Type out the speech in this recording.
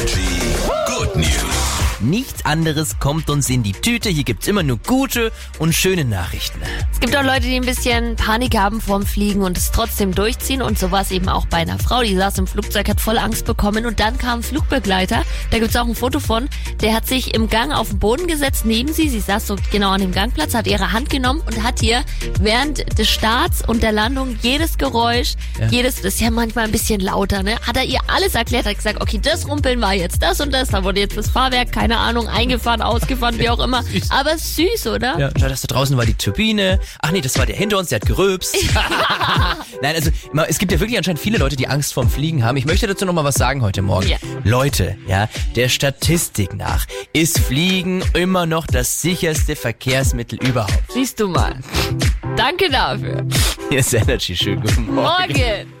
Energy Good News. Nichts anderes kommt uns in die Tüte. Hier gibt's immer nur gute und schöne Nachrichten. Es gibt auch Leute, die ein bisschen Panik haben vorm Fliegen und es trotzdem durchziehen. Und so war es eben auch bei einer Frau, die saß im Flugzeug, hat voll Angst bekommen und dann kam ein Flugbegleiter. Da gibt's auch ein Foto von. Der hat sich im Gang auf den Boden gesetzt neben sie. Sie saß so genau an dem Gangplatz, hat ihre Hand genommen und hat ihr während des Starts und der Landung jedes Geräusch, jedes, das ist ja manchmal ein bisschen lauter, ne, hat er ihr alles erklärt, hat gesagt, okay, das Rumpeln war jetzt das und das, da wurde jetzt das Fahrwerk, keine Ahnung, eingefahren, ausgefahren, wie auch immer. Aber süß, oder? Ja. Schau, das da draußen war die Turbine. Ach nee, das war der hinter uns, der hat gerülpst. Nein, also es gibt ja wirklich anscheinend viele Leute, die Angst vorm Fliegen haben. Ich möchte dazu noch mal was sagen heute Morgen. Ja. Leute, ja, der Statistik nach ist Fliegen immer noch das sicherste Verkehrsmittel überhaupt. Siehst du mal. Danke dafür. Hier ist Energy. Schönen guten Morgen. Morgen.